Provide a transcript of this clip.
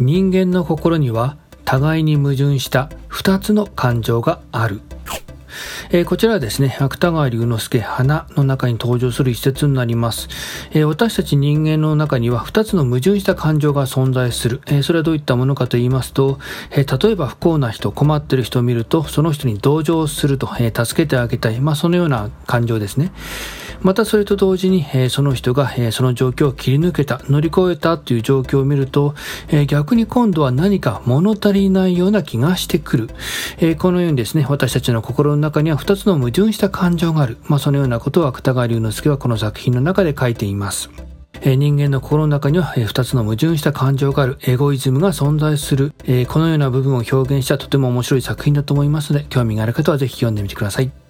人間の心には互いに矛盾した2つの感情がある。えー、こちらはですね、芥川龍之介花の中に登場する一節になります。えー、私たち人間の中には2つの矛盾した感情が存在する。えー、それはどういったものかと言いますと、え例えば不幸な人、困ってる人を見ると、その人に同情すると、え助けてあげたい。まあ、そのような感情ですね。またそれと同時に、えその人が、えその状況を切り抜けた、乗り越えたという状況を見ると、え逆に今度は何か物足りないような気がしてくる。えこのようにですね、私たちの心の中には2つの矛盾した感情がある。まあ、そのようなことを芥川龍之介はこの作品の中で書いています。人間の心の中には、え2つの矛盾した感情があるエゴイズムが存在する、このような部分を表現したとても面白い作品だと思いますので興味がある方はぜひ読んでみてください。